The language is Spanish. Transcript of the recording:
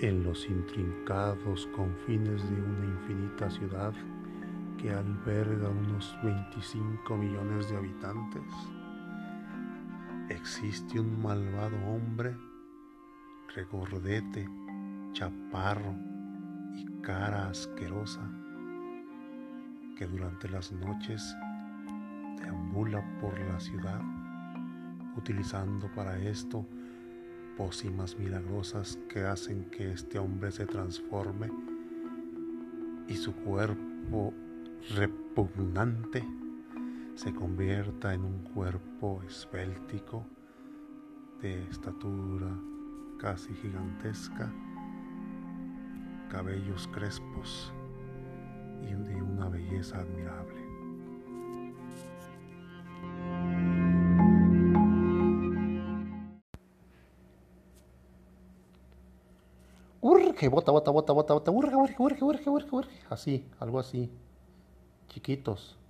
en los intrincados confines de una infinita ciudad que alberga unos 25 millones de habitantes, existe un malvado hombre, regordete, chaparro y cara asquerosa, que durante las noches deambula por la ciudad, utilizando para esto pócimas milagrosas que hacen que este hombre se transforme y su cuerpo repugnante se convierta en un cuerpo esbéltico de estatura casi gigantesca, cabellos crespos y de una belleza admirable. Urge, bota, bota, bota, bota, bota, urge, urge, urge, urge, urge, urge, así, algo así, chiquitos.